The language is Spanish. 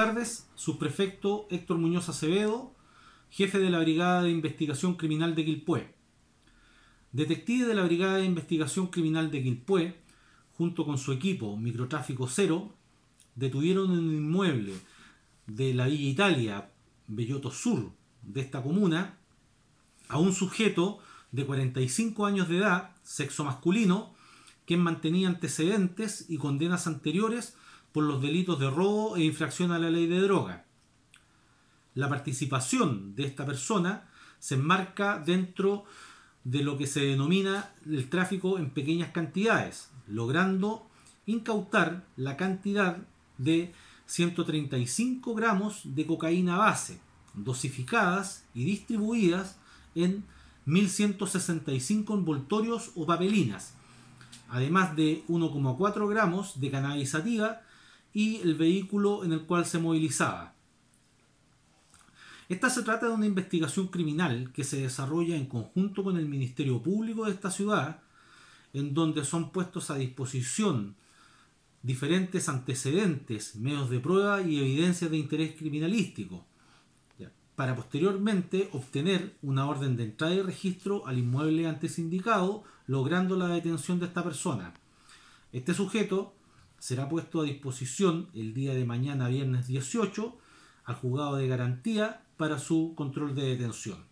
tardes, subprefecto Héctor Muñoz Acevedo, jefe de la Brigada de Investigación Criminal de Quilpué. Detective de la Brigada de Investigación Criminal de Quilpué, junto con su equipo Microtráfico Cero, detuvieron en un inmueble de la Villa Italia, Belloto Sur, de esta comuna, a un sujeto de 45 años de edad, sexo masculino, quien mantenía antecedentes y condenas anteriores por los delitos de robo e infracción a la ley de droga. La participación de esta persona se enmarca dentro de lo que se denomina el tráfico en pequeñas cantidades, logrando incautar la cantidad de 135 gramos de cocaína base, dosificadas y distribuidas en 1165 envoltorios o papelinas, además de 1,4 gramos de cannabis sativa y el vehículo en el cual se movilizaba. Esta se trata de una investigación criminal que se desarrolla en conjunto con el Ministerio Público de esta ciudad, en donde son puestos a disposición diferentes antecedentes, medios de prueba y evidencias de interés criminalístico, para posteriormente obtener una orden de entrada y registro al inmueble antes indicado, logrando la detención de esta persona. Este sujeto será puesto a disposición el día de mañana, viernes 18, al juzgado de garantía para su control de detención.